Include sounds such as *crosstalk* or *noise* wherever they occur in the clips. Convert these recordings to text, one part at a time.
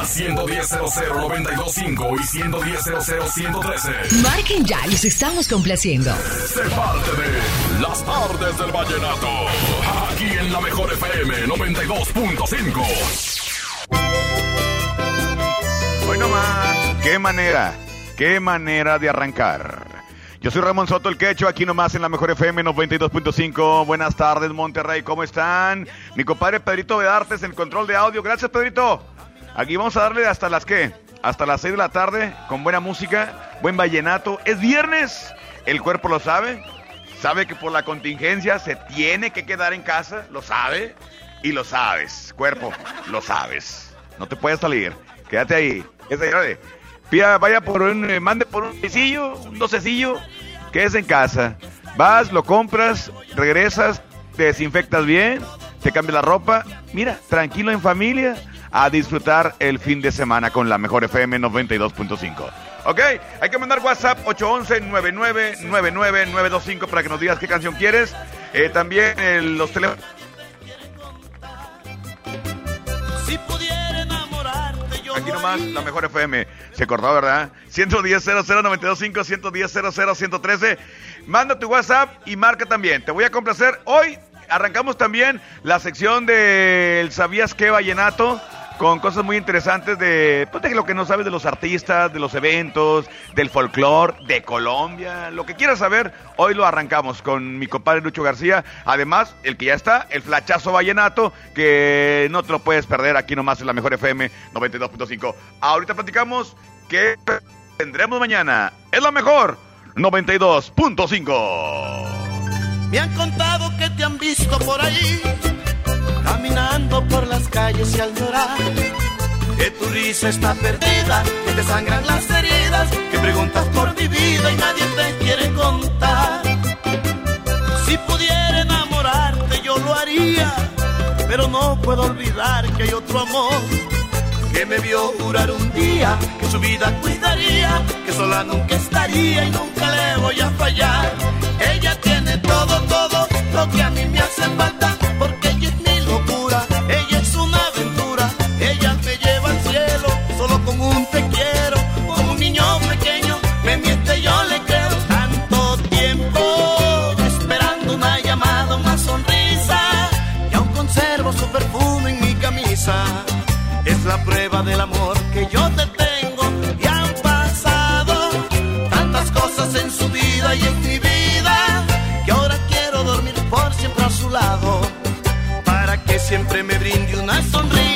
A 110.00.925 y 110.00.113. Marquen ya, los estamos complaciendo. Sé parte de Las tardes del vallenato. Aquí en la mejor FM 92.5. Hoy nomás, qué manera, qué manera de arrancar. Yo soy Ramón Soto el Quecho, aquí nomás en la Mejor FM 92.5. Buenas tardes, Monterrey, ¿cómo están? Mi compadre Pedrito Bedartes en el control de audio. Gracias, Pedrito. Aquí vamos a darle hasta las que, hasta las 6 de la tarde, con buena música, buen vallenato. Es viernes, el cuerpo lo sabe, sabe que por la contingencia se tiene que quedar en casa, lo sabe y lo sabes, cuerpo, lo sabes. No te puedes salir, quédate ahí. Pida, vaya por un, eh, mande por un sencillo, un docecillo, quédese en casa. Vas, lo compras, regresas, te desinfectas bien, te cambias la ropa, mira, tranquilo en familia, a disfrutar el fin de semana con la mejor FM 92.5. Ok, hay que mandar WhatsApp 811-9999-925 para que nos digas qué canción quieres. Eh, también eh, los teléfonos. Si pudiera enamorarte, yo Aquí nomás, la mejor FM. Se acordó, ¿verdad? 110 00925 110 113 Manda tu WhatsApp y marca también. Te voy a complacer. Hoy arrancamos también la sección del ¿Sabías qué Vallenato? Con cosas muy interesantes de, pues, de lo que no sabes de los artistas, de los eventos, del folclore, de Colombia, lo que quieras saber, hoy lo arrancamos con mi compadre Lucho García. Además, el que ya está, el flachazo vallenato, que no te lo puedes perder aquí nomás en la mejor FM 92.5. Ahorita platicamos que tendremos mañana. Es la mejor 92.5. Me han contado que te han visto por ahí, caminando por las calles y al llorar. Que tu risa está perdida, que te sangran las heridas, que preguntas por mi vida y nadie te quiere contar. Si pudiera enamorarte, yo lo haría, pero no puedo olvidar que hay otro amor que me vio jurar un día que su vida cuidaría, que sola nunca estaría y nunca le voy a fallar. Ella tiene todo, todo lo que a mí me hace falta, es la prueba del amor que yo te tengo. Y han pasado tantas cosas en su vida y en mi vida que ahora quiero dormir por siempre a su lado para que siempre me brinde una sonrisa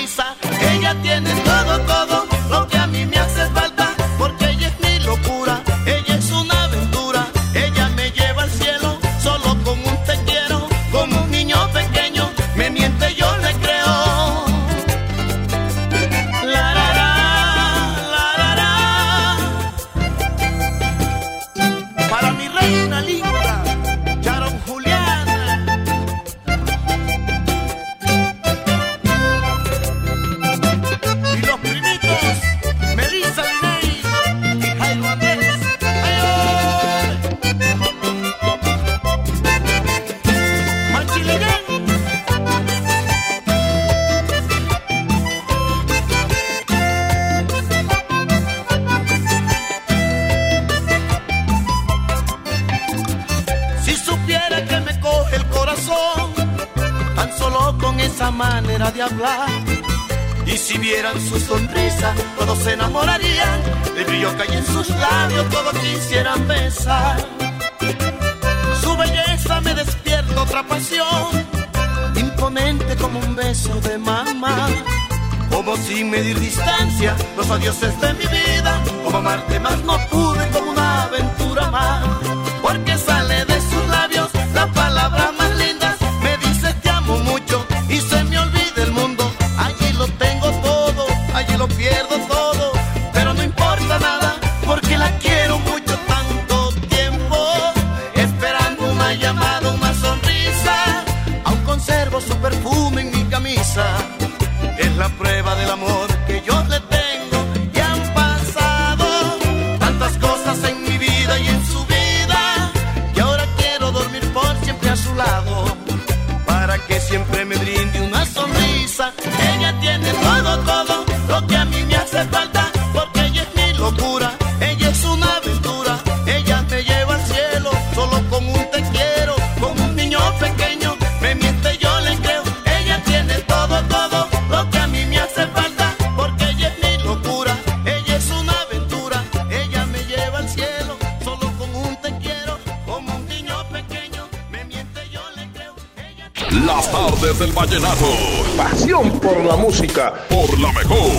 música. Por la mejor.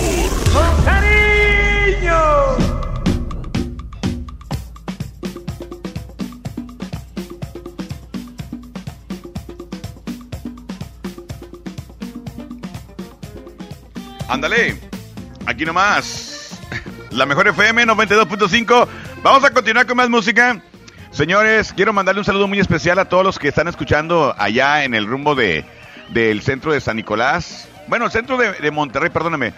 ¡Con cariño! Ándale, aquí nomás. La mejor FM 92.5. Vamos a continuar con más música. Señores, quiero mandarle un saludo muy especial a todos los que están escuchando allá en el rumbo de, del centro de San Nicolás. Bueno, centro de, de Monterrey, perdóname.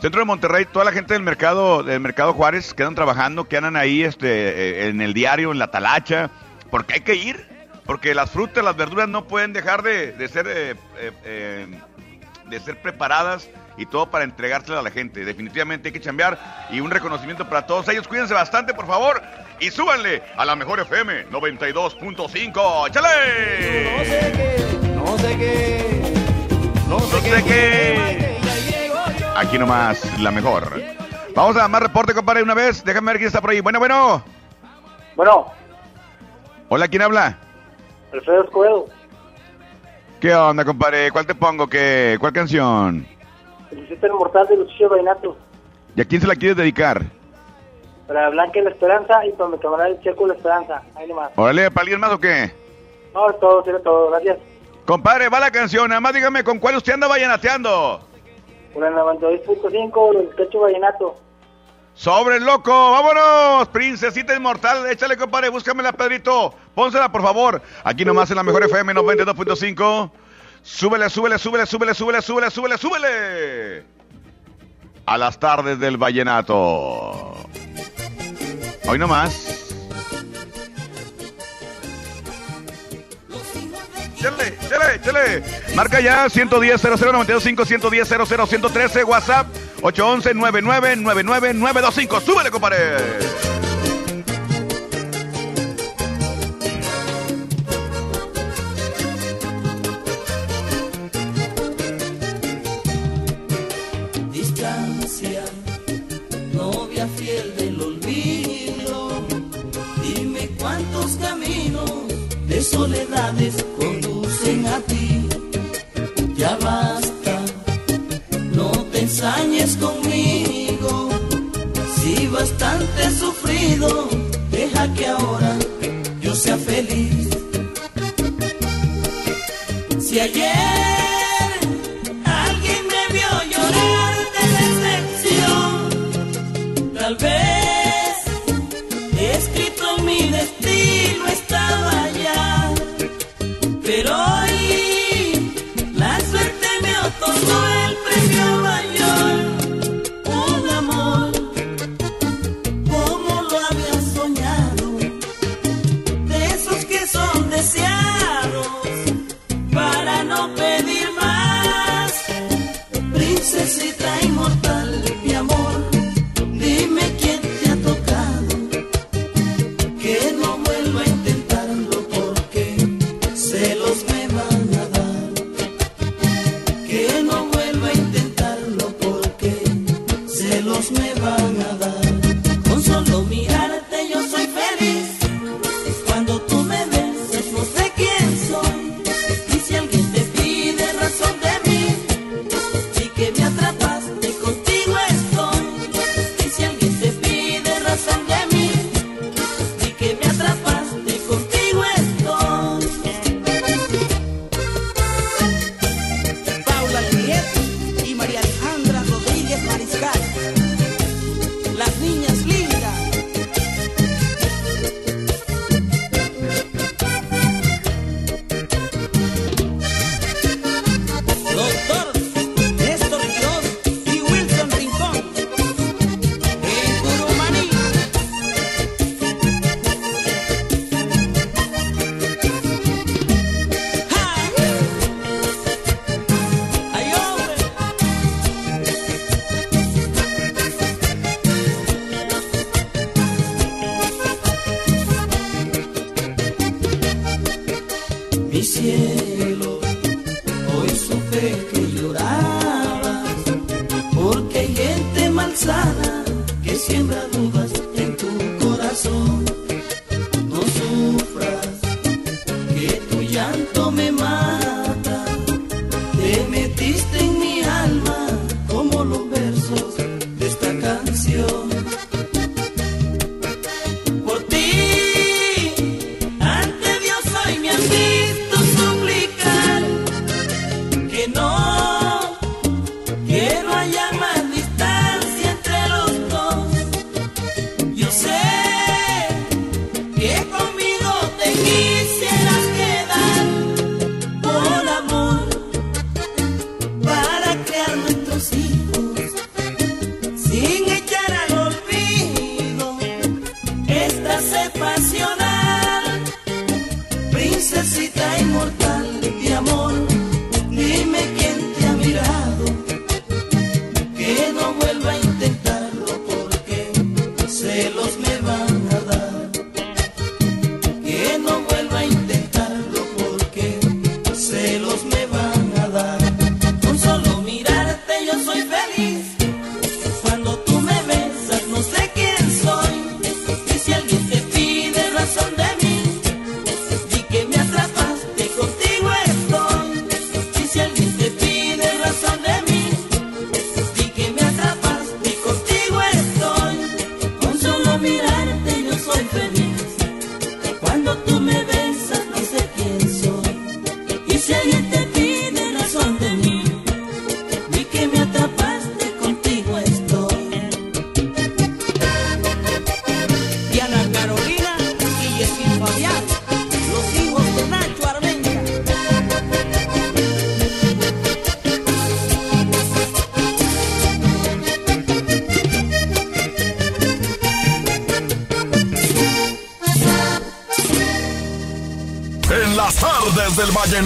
Centro de Monterrey, toda la gente del mercado, del mercado Juárez quedan trabajando, quedan ahí este, eh, en el diario, en la talacha, porque hay que ir, porque las frutas, las verduras no pueden dejar de, de ser eh, eh, de ser preparadas y todo para entregárselas a la gente. Definitivamente hay que chambear y un reconocimiento para todos ellos. Cuídense bastante, por favor, y súbanle a la mejor FM 92.5. ¡Échale! No sé qué, no sé qué, no sé qué. Aquí nomás, la mejor. Vamos a más reporte, compadre, una vez. Déjame ver quién está por ahí. Bueno, bueno. Bueno, Hola, ¿quién habla? Alfredo Escobedo, ¿Qué onda, compadre? ¿Cuál te pongo? ¿Qué? ¿Cuál canción? el distrito inmortal de Lucio Vainato, ¿Y a quién se la quieres dedicar? para Blanca la Esperanza y para mi camarada el Checo la Esperanza. Ahí nomás. Órale, ¿para alguien más o qué? No, es todo, tiene todo, gracias. Compadre, va la canción. Nada más dígame con cuál usted anda vallenateando. Por el 92.5, el Techo Vallenato. Sobre el loco, vámonos, princesita inmortal, échale compadre, búscamela Pedrito, pónsela por favor, aquí nomás en la mejor FM 92.5, súbele, súbele, súbele, súbele, súbele, súbele, súbele, súbele, a las tardes del vallenato, hoy nomás, Chele, chele, chele. Marca ya 110 00925 110 00 113 WhatsApp 811 99 99 925. Súbele, compadre. Conducen a ti. Ya basta, no te ensañes conmigo. Si bastante he sufrido, deja que ahora yo sea feliz. Si ayer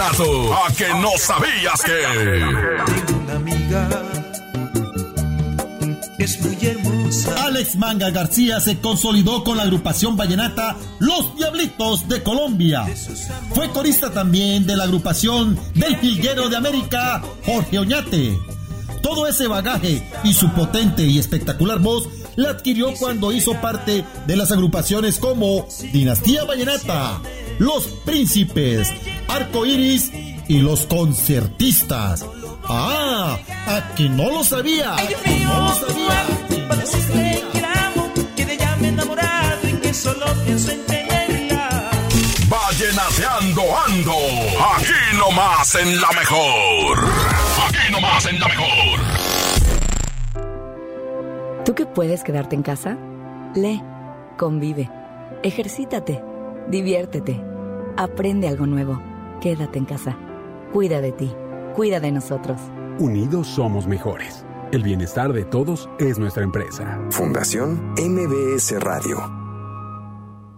a que no sabías que. Tengo una amiga. Es muy hermosa. Alex Manga García se consolidó con la agrupación vallenata Los Diablitos de Colombia. Fue corista también de la agrupación del Filguero de América, Jorge Oñate. Todo ese bagaje y su potente y espectacular voz la adquirió cuando hizo parte de las agrupaciones como Dinastía Vallenata, Los Príncipes, Arco Iris y los concertistas. ¡Ah! ¡A que no lo sabía! ¡No lo sabía! Pienso en tenerla. Vallenateando ando. Aquí nomás en la mejor. Aquí nomás en la mejor. ¿Tú que puedes quedarte en casa? Lee, convive, ejercítate, diviértete, aprende algo nuevo. Quédate en casa. Cuida de ti. Cuida de nosotros. Unidos somos mejores. El bienestar de todos es nuestra empresa. Fundación MBS Radio.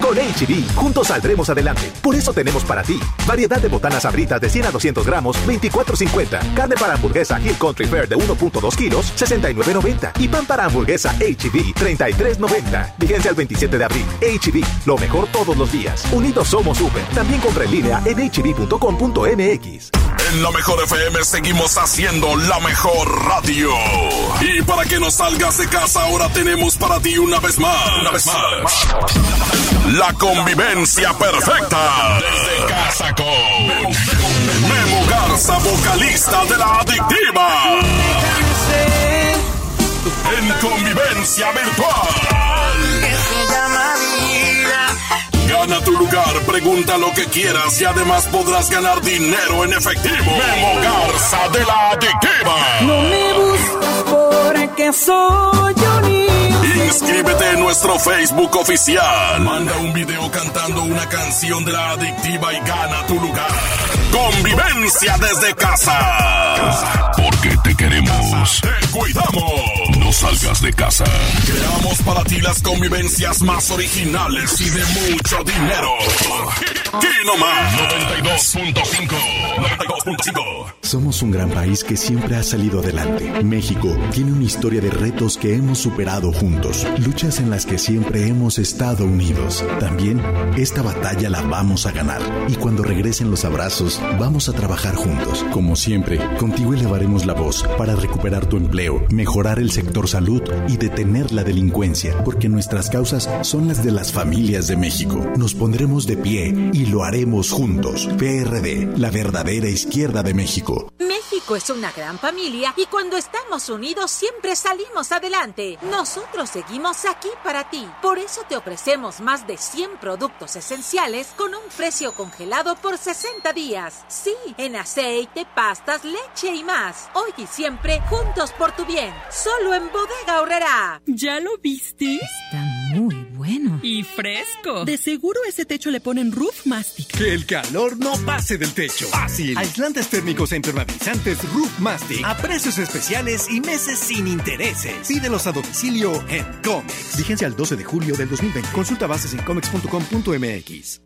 Con HB, juntos saldremos adelante. Por eso tenemos para ti variedad de botanas abritas de 100 a 200 gramos, 24.50. Carne para hamburguesa Hill Country Fair de 1.2 kilos, 69.90. Y pan para hamburguesa HB, 33.90. Vigencia el 27 de abril. HB, lo mejor todos los días. Unidos somos super. También compra en línea en hb.com.mx. En la mejor FM seguimos haciendo la mejor radio. Y para que no salgas de casa, ahora tenemos para ti una vez más. Una vez más. La convivencia perfecta. Desde casa con Memo Garza, vocalista de la adictiva. En convivencia virtual. Gana tu lugar, pregunta lo que quieras y además podrás ganar dinero en efectivo. Memo Garza de la adictiva. No me busques porque soy un Inscríbete en nuestro Facebook oficial. Manda un video cantando una canción de la adictiva y gana tu lugar. convivencia desde casa. Porque te queremos, te cuidamos. Salgas de casa. Creamos para ti las convivencias más originales y de mucho dinero. Aquí nomás, 92.5. 92.5. Somos un gran país que siempre ha salido adelante. México tiene una historia de retos que hemos superado juntos, luchas en las que siempre hemos estado unidos. También esta batalla la vamos a ganar y cuando regresen los abrazos, vamos a trabajar juntos. Como siempre, contigo elevaremos la voz para recuperar tu empleo, mejorar el sector salud y detener la delincuencia, porque nuestras causas son las de las familias de México. Nos pondremos de pie y lo haremos juntos. PRD, la verdadera izquierda de México. Es una gran familia y cuando estamos unidos siempre salimos adelante. Nosotros seguimos aquí para ti. Por eso te ofrecemos más de 100 productos esenciales con un precio congelado por 60 días. Sí, en aceite, pastas, leche y más. Hoy y siempre juntos por tu bien. Solo en Bodega Horrera. ¿Ya lo viste? Está muy bueno. Y fresco. De seguro ese techo le ponen Roof Mastic. Que el calor no pase del techo. Fácil. Aislantes térmicos e impermeabilizantes Roof Mastic a precios especiales y meses sin intereses. Pídelos a domicilio en Comex. Vigencia al 12 de julio del 2020. Consulta bases en comex.com.mx.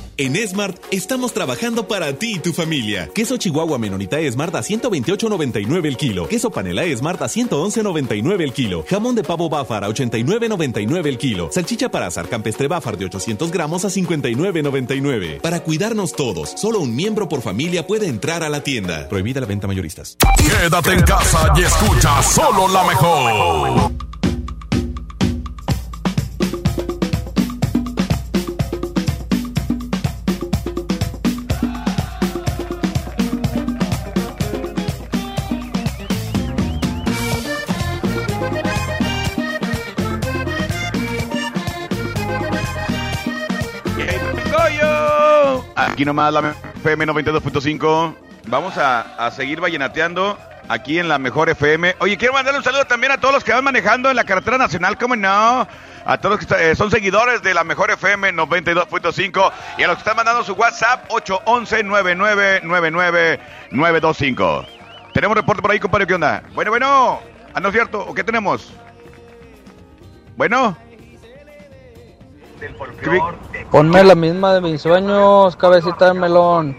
En Smart estamos trabajando para ti y tu familia. Queso Chihuahua Menonita Smart a 128.99 el kilo. Queso Panela Smart a 111.99 el kilo. Jamón de pavo Bafar a 89.99 el kilo. Salchicha para azar campestre Bafar de 800 gramos a 59.99. Para cuidarnos todos, solo un miembro por familia puede entrar a la tienda. Prohibida la venta mayoristas. Quédate en casa y escucha solo la mejor. Aquí nomás la FM 92.5. Vamos a, a, seguir vallenateando aquí en la mejor FM. Oye, quiero mandarle un saludo también a todos los que van manejando en la carretera nacional, ¿cómo no? A todos los que eh, son seguidores de la mejor FM 92.5 y a los que están mandando su WhatsApp 811-9999-925. Tenemos reporte por ahí, compadre, ¿qué onda? Bueno, bueno. ¿Ah, no es cierto? ¿O qué tenemos? Bueno. Ponme la misma de mis sueños, cabecita de melón.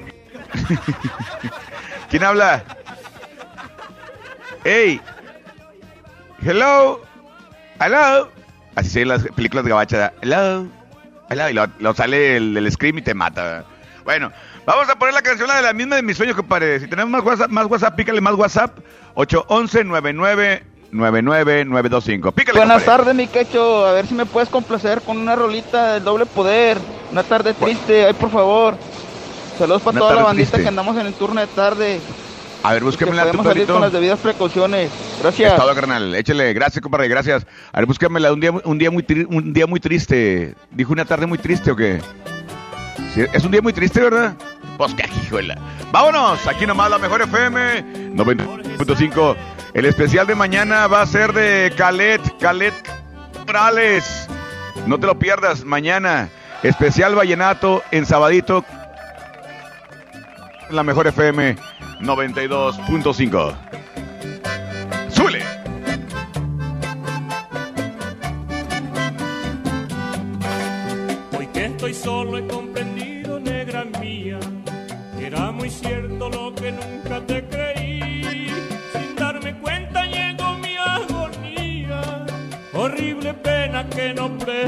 *laughs* ¿Quién habla? Hey. Hello. Hello. Así se ven las películas de gabacha. Hello. Hello. Y lo, lo sale el, el, scream y te mata. Bueno, vamos a poner la canción la de la misma de mis sueños, compadre. Si tenemos más WhatsApp, más WhatsApp, pícale más WhatsApp. 811 99 99925. Pícale, Buenas tardes, mi quecho. A ver si me puedes complacer con una rolita del doble poder. Una tarde triste, ay, por favor. Saludos para Una toda la bandita triste. que andamos en el turno de tarde. A ver, búsqueme que la podemos salir con las debidas precauciones. Gracias. Estado carnal, échale, gracias, compadre, gracias. A ver, búsqueme la de un día, un día muy tri- un día muy triste. Dijo una tarde muy triste o qué? Sí, es un día muy triste, ¿verdad? Pues qué hijuela. Vámonos, aquí nomás la mejor FM 90.5. El especial de mañana va a ser de Calet, Calet Morales. No te lo pierdas, mañana. Especial Vallenato en Sabadito. La mejor FM 92.5. ¡Súbele! Hoy que estoy solo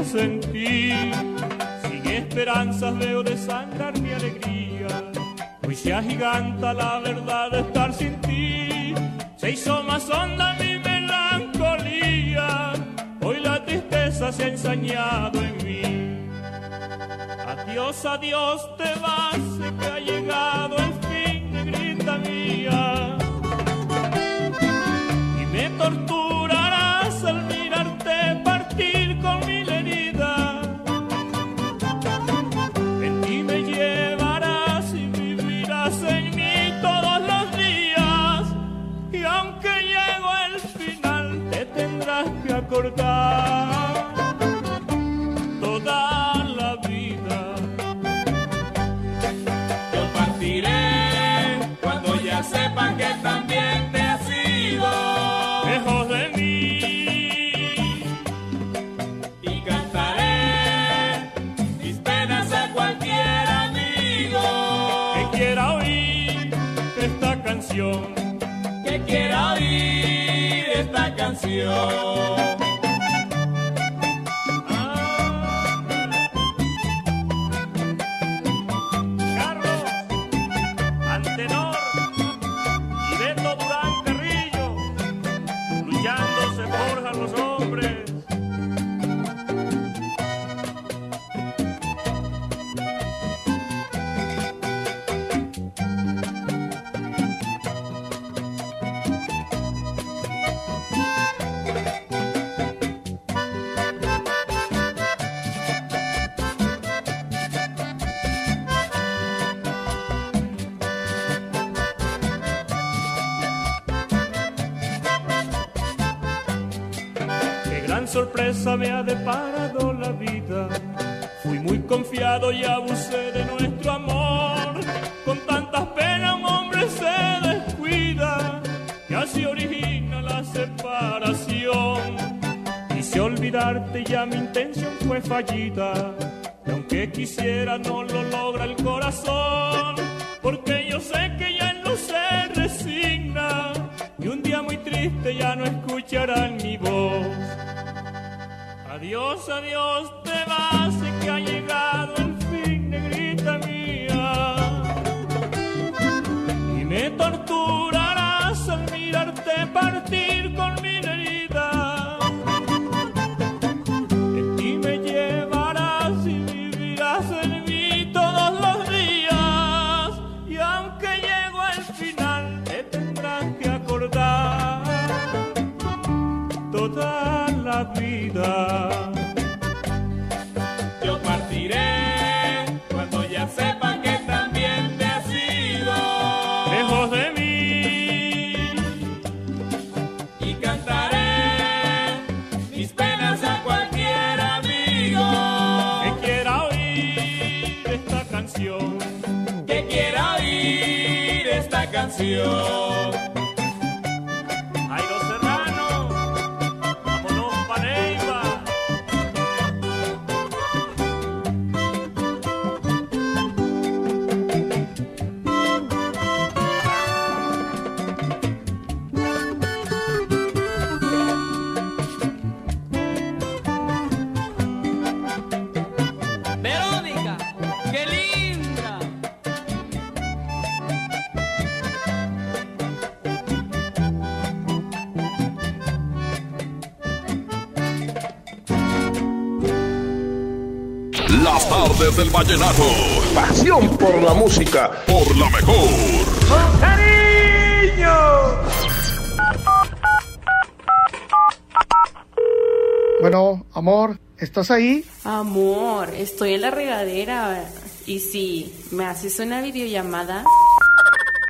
Sin esperanzas veo desangrar mi alegría, hoy se agiganta la verdad estar sin ti. Se hizo más honda mi melancolía, hoy la tristeza se ha ensañado en mí. Adiós, adiós, te vas, sé que ha llegado el sepa que también te has ido. Lejos de mí Y cantaré mis penas a cualquier amigo que quiera oír esta canción. que quiera oír esta canción. Me ha deparado la vida. Fui muy confiado y abusé de nuestro amor. Con tantas penas un hombre se descuida y así origina la separación. Quise olvidarte ya mi intención fue fallida. Y aunque quisiera no lo logra el corazón. Porque yo sé que ya él no se resigna. Y un día muy triste ya no escucharán mi voz. Adiós, adiós, te vas y que ha llegado el fin, negrita mía. Y me torturarás al mirarte partir con canción. Del vallenato. Pasión por la música. Por la mejor. ¡Con cariño! Bueno, amor, ¿estás ahí? Amor, estoy en la regadera. Y si me haces una videollamada.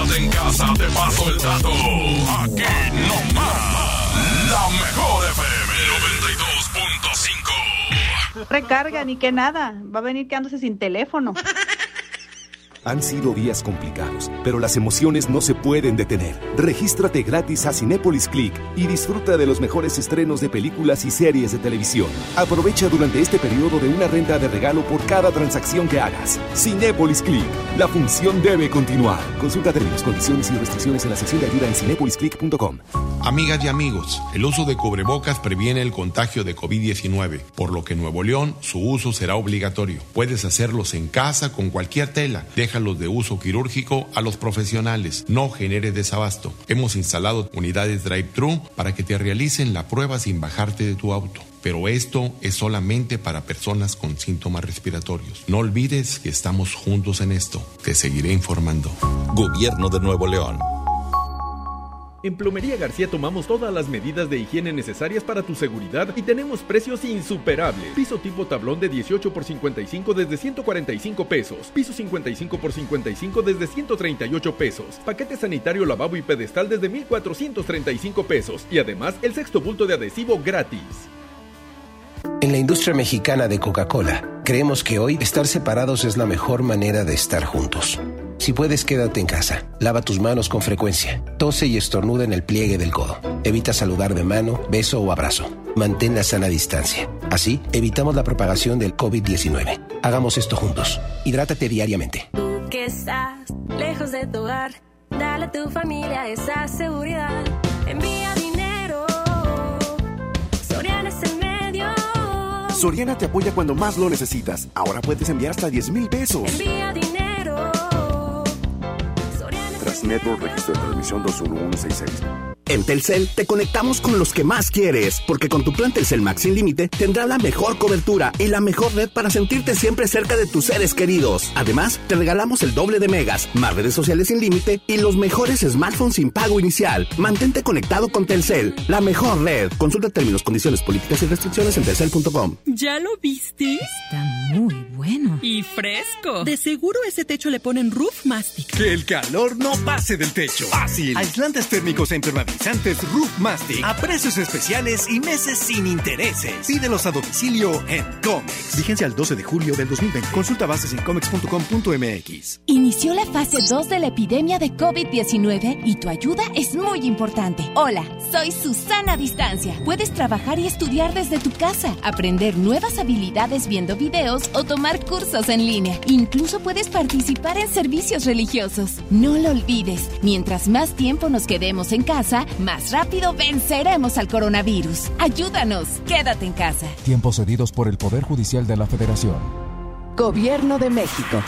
Quédate en casa, te paso el dato. Aquí no más. La mejor FM 92.5. Recarga, ni que nada. Va a venir quedándose sin teléfono. Han sido días complicados, pero las emociones no se pueden detener. Regístrate gratis a Cinépolis Click y disfruta de los mejores estrenos de películas y series de televisión. Aprovecha durante este periodo de una renta de regalo por cada transacción que hagas. Cinépolis Click. La función debe continuar. Consulta términos, condiciones y restricciones en la sección de ayuda en cinépolisclick.com. Amigas y amigos, el uso de cubrebocas previene el contagio de COVID-19, por lo que en Nuevo León su uso será obligatorio. Puedes hacerlos en casa con cualquier tela. De uso quirúrgico a los profesionales. No genere desabasto. Hemos instalado unidades drive-thru para que te realicen la prueba sin bajarte de tu auto. pero esto es solamente para personas con síntomas respiratorios. No olvides que estamos juntos en esto. Te seguiré informando. Gobierno de Nuevo León. En Plomería García tomamos todas las medidas de higiene necesarias para tu seguridad y tenemos precios insuperables. Piso tipo tablón de 18 por 55 desde 145 pesos. Piso 55 por 55 desde 138 pesos. Paquete sanitario lavabo y pedestal desde 1435 pesos. Y además el sexto bulto de adhesivo gratis. En la industria mexicana de Coca-Cola, creemos que hoy estar separados es la mejor manera de estar juntos. Si puedes, quédate en casa. Lava tus manos con frecuencia. Tose y estornuda en el pliegue del codo. Evita saludar de mano, beso o abrazo. Mantén la sana distancia. Así, evitamos la propagación del COVID-19. Hagamos esto juntos. Hidrátate diariamente. Tú que estás lejos de tu hogar, dale a tu familia esa seguridad. Envía dinero. Soriana es el medio. Soriana te apoya cuando más lo necesitas. Ahora puedes enviar hasta 10 mil pesos. Envía dinero. Network Registro de Transmisión 21166. En Telcel te conectamos con los que más quieres, porque con tu plan Telcel Max sin límite tendrás la mejor cobertura y la mejor red para sentirte siempre cerca de tus seres queridos. Además, te regalamos el doble de megas, más redes sociales sin límite y los mejores smartphones sin pago inicial. Mantente conectado con Telcel, la mejor red. Consulta términos, condiciones, políticas y restricciones en telcel.com. ¿Ya lo viste? Está muy bueno. Y fresco. De seguro ese techo le ponen Roof Mastic. Que el calor no pase del techo. Fácil. Aislantes térmicos e impermeabilizantes Roof Mastic a precios especiales y meses sin intereses. Pídelos a domicilio en Comex. Vigencia al 12 de julio del 2020. Consulta bases en comex.com.mx. Inició la fase 2 de la epidemia de COVID-19 y tu ayuda es muy importante. Hola, soy Susana Distancia. Puedes trabajar y estudiar desde tu casa, aprender nuevas habilidades viendo videos o tomar cursos en línea. Incluso puedes participar en servicios religiosos. No lo olvides, mientras más tiempo nos quedemos en casa, más rápido venceremos al coronavirus. Ayúdanos, quédate en casa. Tiempos cedidos por el Poder Judicial de la Federación. Gobierno de México.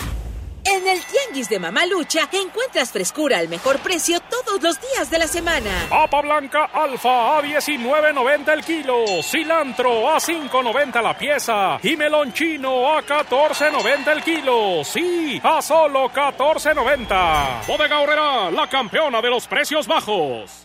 En el Tianguis de Mamalucha encuentras frescura al mejor precio todos los días de la semana. Papa blanca alfa a 19.90 el kilo, cilantro a 5.90 la pieza y melón chino a 14.90 el kilo. Sí, a solo 14.90. Bodega Horrera, la campeona de los precios bajos.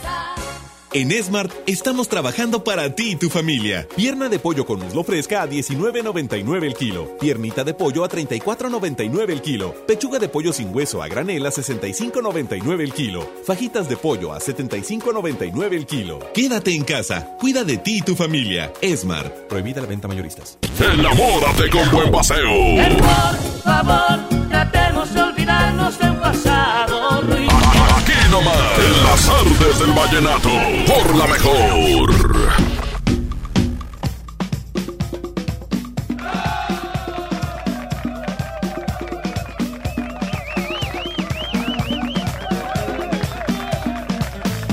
En Smart estamos trabajando para ti y tu familia. Pierna de pollo con muslo fresca a 19.99 el kilo. Piernita de pollo a 34.99 el kilo. Pechuga de pollo sin hueso a granel a 65.99 el kilo. Fajitas de pollo a 75.99 el kilo. Quédate en casa. Cuida de ti y tu familia. Smart. Prohibida la venta mayoristas. Enamórate con buen paseo. Por favor, tratemos las artes del vallenato, por la mejor.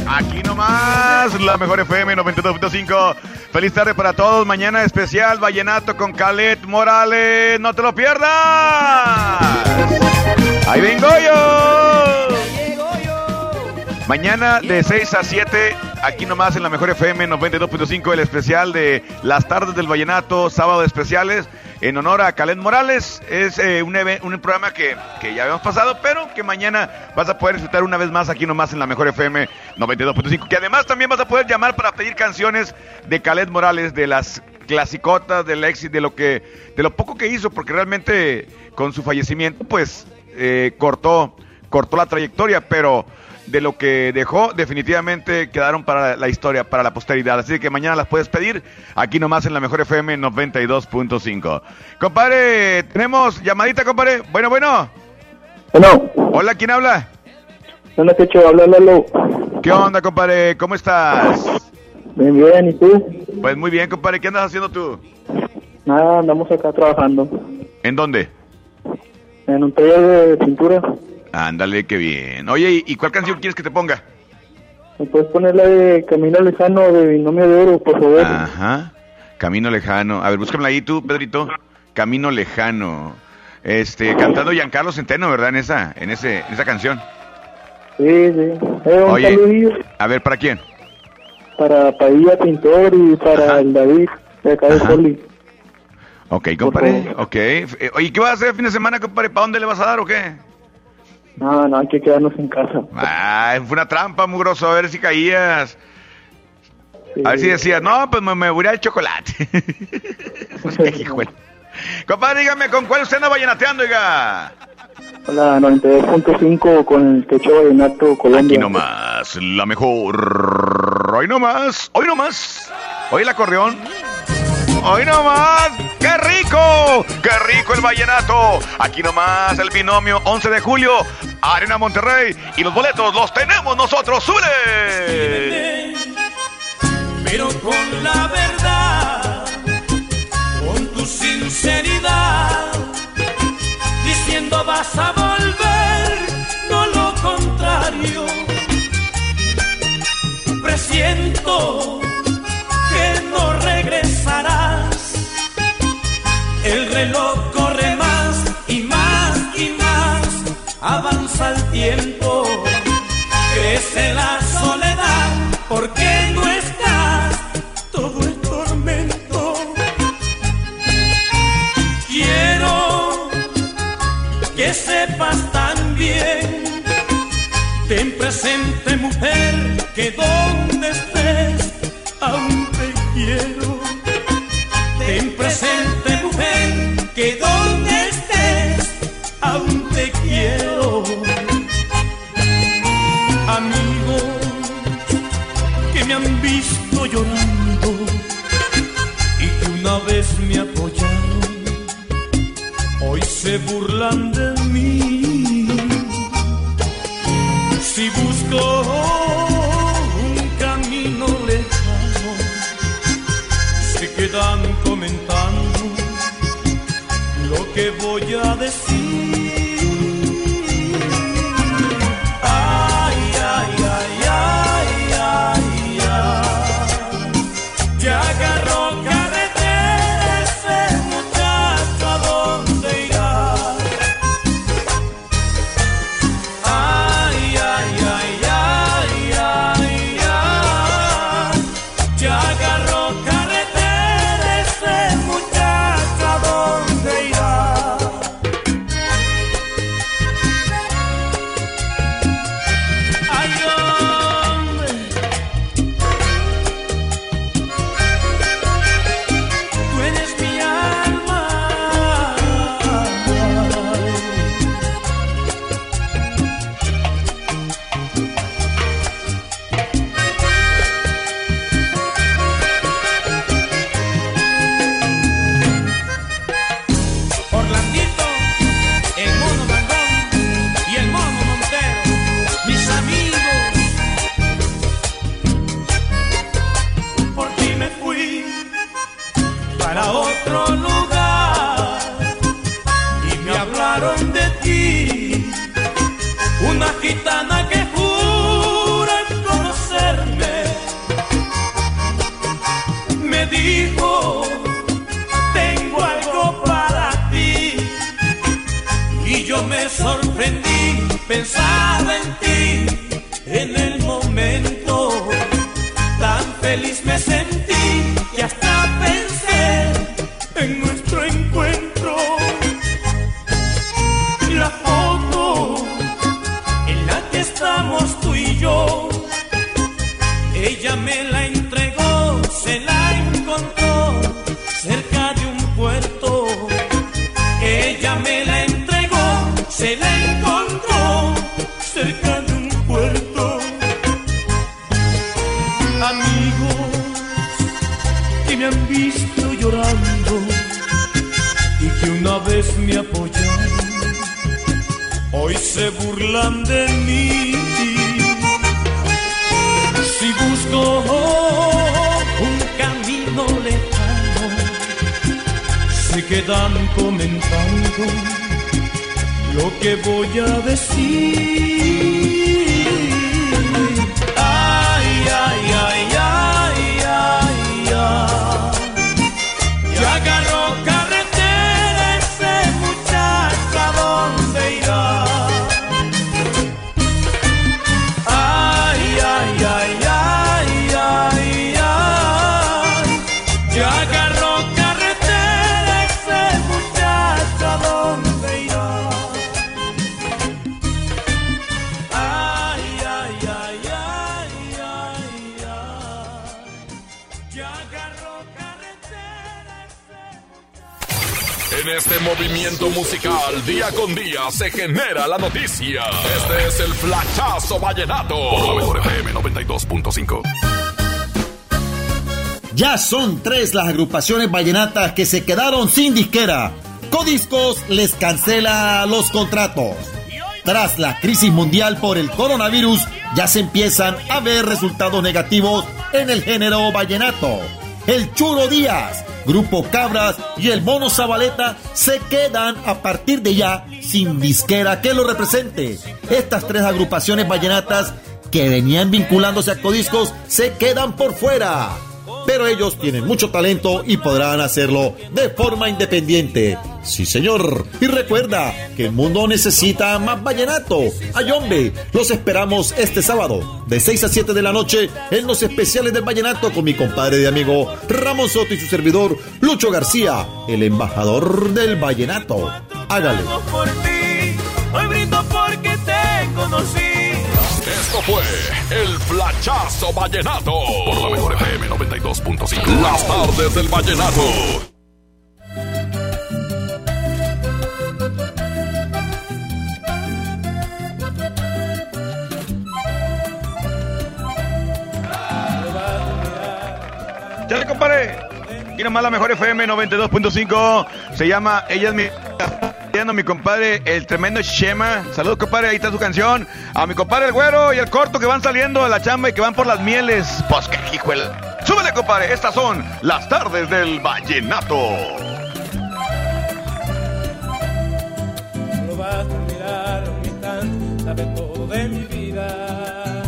Aquí nomás, la mejor FM 92.5. Feliz tarde para todos. Mañana especial Vallenato con Calet Morales. No te lo pierdas. Ahí vengo yo. Mañana de 6 a 7, aquí nomás en la mejor FM 92.5, el especial de las tardes del Vallenato, sábado especiales, en honor a Calet Morales. Es eh, un, un programa que, que ya habíamos pasado, pero que mañana vas a poder disfrutar una vez más aquí nomás en la mejor FM 92.5. Que además también vas a poder llamar para pedir canciones de Calet Morales, de las clasicotas, del éxito, de lo que, de lo poco que hizo, porque realmente con su fallecimiento, pues eh, cortó, cortó la trayectoria, pero de lo que dejó, definitivamente quedaron para la historia, para la posteridad. Así que mañana las puedes pedir aquí nomás en la mejor FM 92.5. Compadre, tenemos llamadita, compadre. Bueno, bueno. Bueno. Hola, ¿quién habla? Hola, Techo, habla Lalo. ¿Qué onda, compadre? ¿Cómo estás? Bien, bien, ¿y tú? Pues muy bien, compadre. ¿Qué andas haciendo tú? Nada, andamos acá trabajando ¿En dónde? en un taller de pintura. Ándale, qué bien. Oye, ¿y- ¿y cuál canción quieres que te ponga? ¿Me puedes poner la de Camino Lejano de Binomio de Oro, por favor? Ajá. Camino lejano. A ver, búscamela ahí tú, Pedrito. Camino lejano. Este, cantando Giancarlo Centeno, ¿verdad? En esa, en ese, en esa canción. Sí, sí. Eh, Oye. saludillo A ver, ¿para quién? para Padilla Pintor y para el David, de acá de. Poli. Ok, compadre. Ok. Eh, Oye, ¿qué vas a hacer el fin de semana, compadre? ¿Para dónde le vas a dar o qué? No, no, hay que quedarnos en casa. Ah, fue una trampa, mugroso. A ver si caías. A ver si decías, no, pues me, me voy al chocolate. *laughs* *laughs* Pues, qué. Compadre, dígame, ¿con cuál usted anda vallenateando, oiga? Hola, 92.5 con el techo vallenato Colombia. Aquí nomás, la mejor. Hoy nomás, hoy nomás. Hoy el acordeón. Hoy nomás. ¡Qué rico! ¡Qué rico el vallenato! Aquí nomás el binomio 11 de julio, Arena Monterrey. Y los boletos los tenemos nosotros. ¡Súbele! pero con la verdad, con tu sinceridad, diciendo vas a volver, no lo contrario. Presiento que no regresarás, el reloj la soledad, porque no estás todo el tormento. Quiero que sepas también, ten presente mujer, que donde movimiento musical, día con día se genera la noticia. Este es el Flachazo Vallenato. Por FM 92.5. Ya son tres las agrupaciones vallenatas que se quedaron sin disquera. Codiscos les cancela los contratos. Tras la crisis mundial por el coronavirus, ya se empiezan a ver resultados negativos en el género vallenato. El Churo Díaz, Grupo Cabras y el Mono Zabaleta se quedan a partir de ya sin disquera que lo represente. Estas tres agrupaciones vallenatas que venían vinculándose a Codiscos se quedan por fuera pero ellos tienen mucho talento y podrán hacerlo de forma independiente. Sí, señor. Y recuerda que el mundo necesita más vallenato. Ayombe, los esperamos este sábado, de 6 a 7 de la noche, en los especiales del vallenato con mi compadre y amigo Ramón Soto y su servidor Lucho García, el embajador del vallenato. Hágale. Hoy brindo porque te conocí. Fue el Flachazo Vallenato. Por la mejor FM 92.5. Las tardes del Vallenato. Ya compadre. Aquí nomás la mejor FM 92.5. Se llama Ella es mi. Mi compadre, el tremendo Shema. Saludos, compadre. Ahí está su canción. A mi compadre, el güero y el corto que van saliendo de la chamba y que van por las mieles. Pues qué hijuela. Súbele, compadre. Estas son las tardes del vallenato. Instante, sabe todo de mi vida.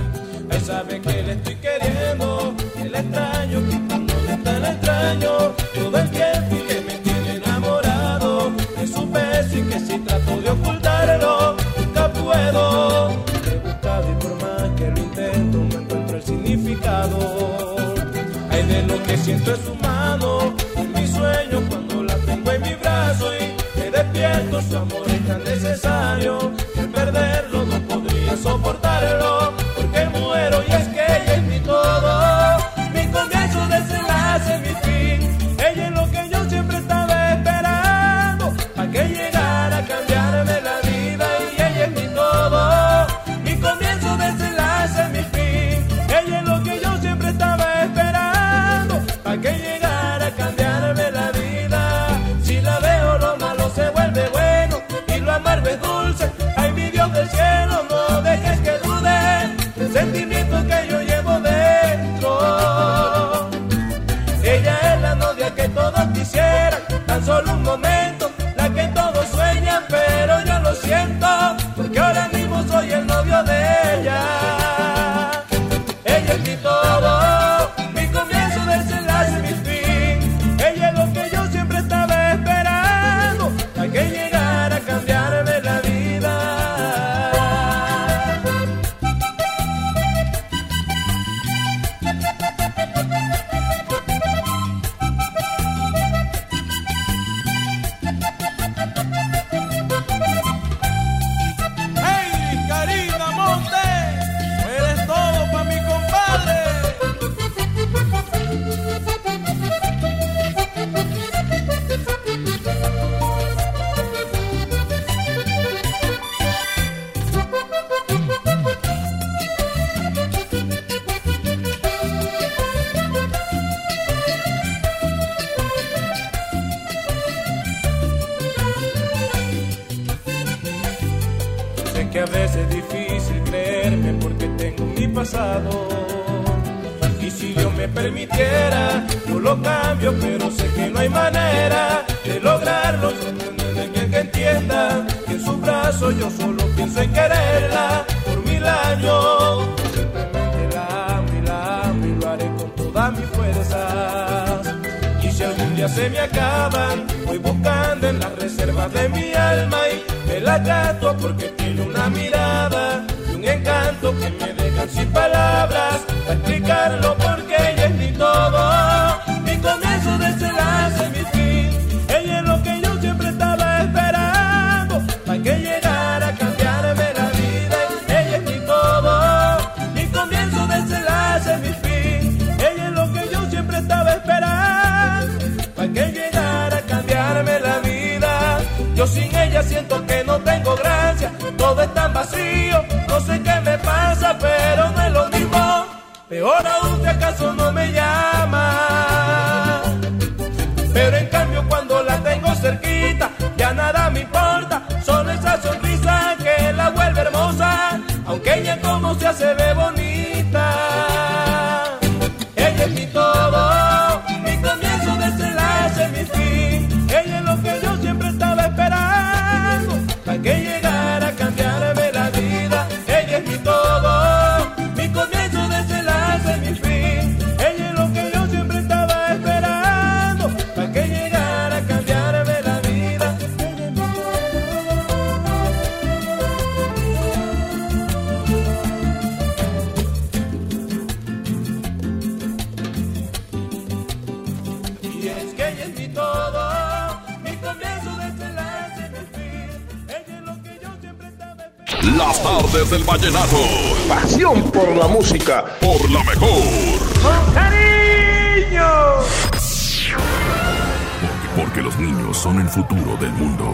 Él sabe que le estoy queriendo, que le extraño, quitándole tan extraño. Todo el tiempo si trato de ocultarlo, nunca puedo. He buscado y por más que lo intento, no encuentro el significado. Hay de lo que siento en su mano, en mi sueño cuando la tengo en mi brazo y me despierto, su amor es tan necesario que perderlo no podría soportarlo, voy buscando en las reservas de mi alma y me la gato porque tiene una mirada y un encanto que me dejan sin palabras para explicarlo porque se ve bonita. Música. Por la mejor. ¡Con cariño! Porque, porque los niños son el futuro del mundo.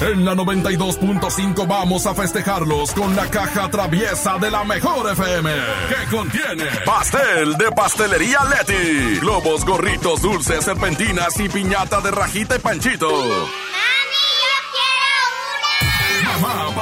En la 92.5 vamos a festejarlos con la caja traviesa de la mejor FM. Que contiene pastel de pastelería Leti, globos, gorritos, dulces, serpentinas y piñata de rajita y panchito.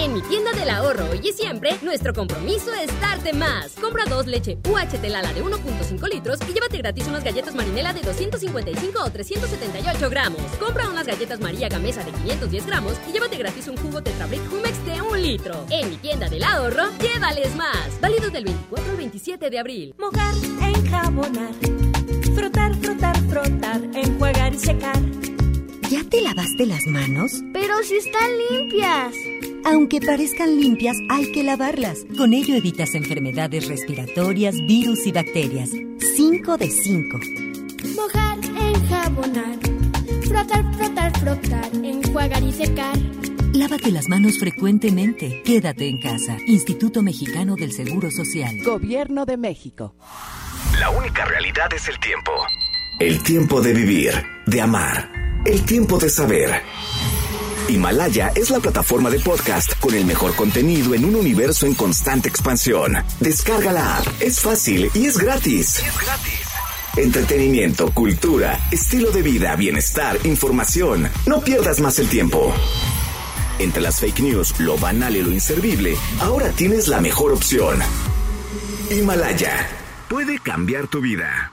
En mi tienda del ahorro hoy y siempre, nuestro compromiso es darte más. Compra dos leche UHT Lala de 1.5 litros y llévate gratis unas galletas marinela de 255 o 378 gramos. Compra unas galletas María Gamesa de 510 gramos y llévate gratis un jugo Tetrabric Humex de 1 litro. En mi tienda del ahorro, llévales más. Válido del 24 al 27 de abril. Mojar, enjabonar, frotar, frotar, frotar, enjuagar y secar. ¿Ya te lavaste las manos? Pero si están limpias. Aunque parezcan limpias, hay que lavarlas. Con ello evitas enfermedades respiratorias, virus y bacterias. 5 de 5. Mojar, enjabonar, frotar, frotar, frotar, enjuagar y secar. Lávate las manos frecuentemente. Quédate en casa. Instituto Mexicano del Seguro Social. Gobierno de México. La única realidad es el tiempo. El tiempo de vivir, de amar, el tiempo de saber. Himalaya es la plataforma de podcast con el mejor contenido en un universo en constante expansión. Descarga la app, es fácil y es gratis. Entretenimiento, cultura, estilo de vida, bienestar, información. No pierdas más el tiempo. Entre las fake news, lo banal y lo inservible, ahora tienes la mejor opción. Himalaya puede cambiar tu vida.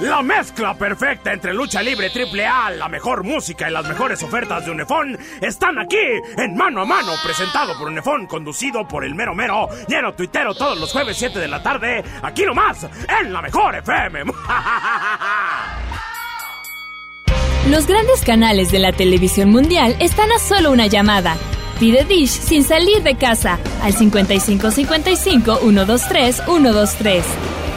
La mezcla perfecta entre lucha libre triple A, la mejor música y las mejores ofertas de Unefón están aquí en Mano a Mano, presentado por Unefón, conducido por el mero mero, lleno tuitero todos los jueves 7 de la tarde, aquí nomás, en la mejor FM. *laughs* Los grandes canales de la televisión mundial están a solo una llamada. Pide Dish sin salir de casa al 5555 123 123.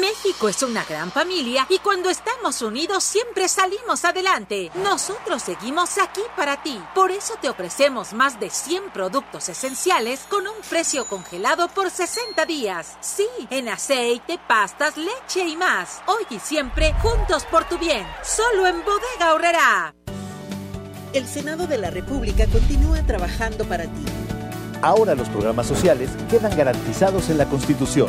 México es una gran familia y cuando estamos unidos siempre salimos adelante. Nosotros seguimos aquí para ti. Por eso te ofrecemos más de 100 productos esenciales con un precio congelado por 60 días. Sí, en aceite, pastas, leche y más. Hoy y siempre juntos por tu bien. Solo en Bodega Horrera. El Senado de la República continúa trabajando para ti. Ahora los programas sociales quedan garantizados en la Constitución.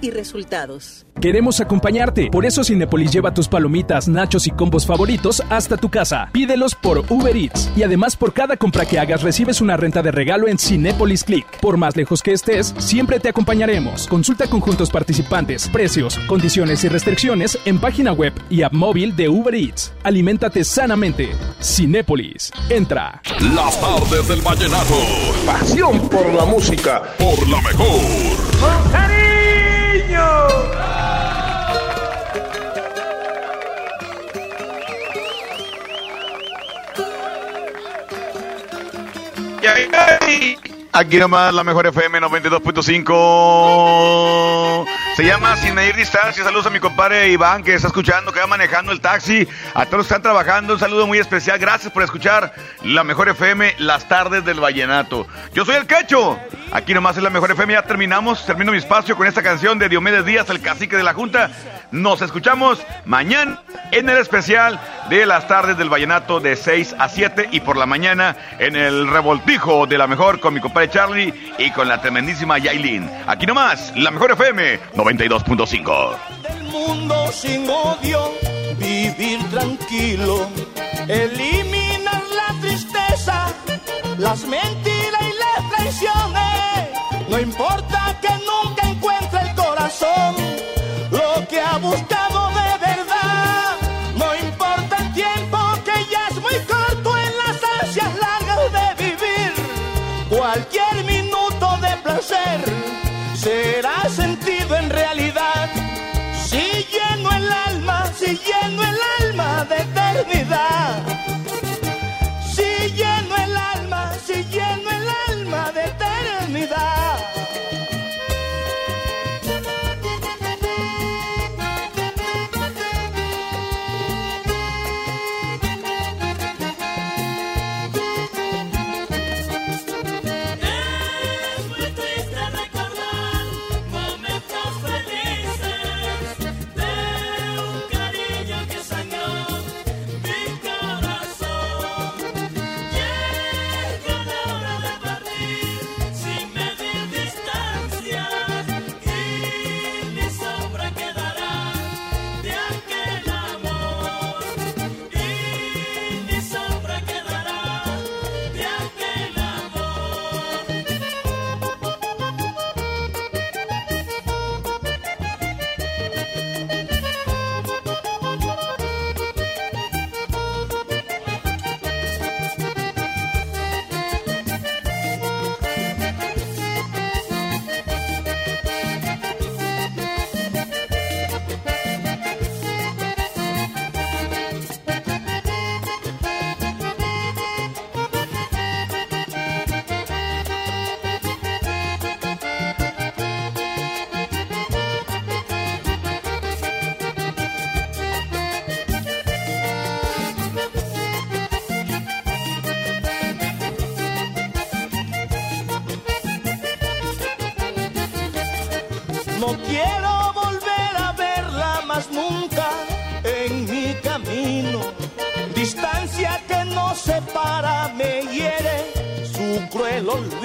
y resultados. Queremos acompañarte. Por eso Cinépolis lleva tus palomitas, nachos y combos favoritos hasta tu casa. Pídelos por Uber Eats. Y además por cada compra que hagas recibes una renta de regalo en Cinépolis Click. Por más lejos que estés, siempre te acompañaremos. Consulta conjuntos participantes, precios, condiciones y restricciones en página web y app móvil de Uber Eats. Aliméntate sanamente. Cinépolis. Entra. Las tardes del vallenato. Pasión por la música. Por la mejor. Aquí nomás la mejor FM 92.5. Se llama Sin medir distancia. Saludos a mi compadre Iván que está escuchando, que va manejando el taxi. A todos los que están trabajando, un saludo muy especial. Gracias por escuchar la mejor FM, las tardes del vallenato. Yo soy el Quecho. Aquí nomás es la mejor FM. Ya terminamos. Termino mi espacio con esta canción de Diomedes Díaz, el cacique de la Junta. Nos escuchamos mañana en el especial de las tardes del vallenato de 6 a 7 y por la mañana en el revoltijo de la mejor con mi compadre Charlie y con la tremendísima Yailin. Aquí nomás, la mejor FM 92.5. del mundo sin odio, vivir tranquilo, eliminar la tristeza, las mentiras No importa que nunca encuentre el corazón lo que ha buscado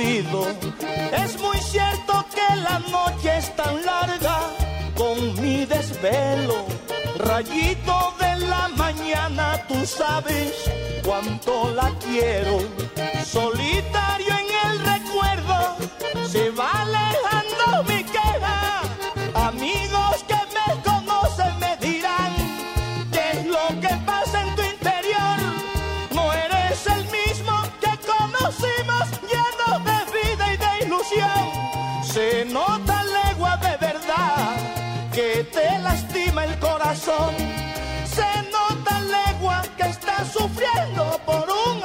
Es muy cierto que la noche es tan larga con mi desvelo. Rayito de la mañana, tú sabes cuánto la quiero. Solitario Se nota legua que estás sufriendo por un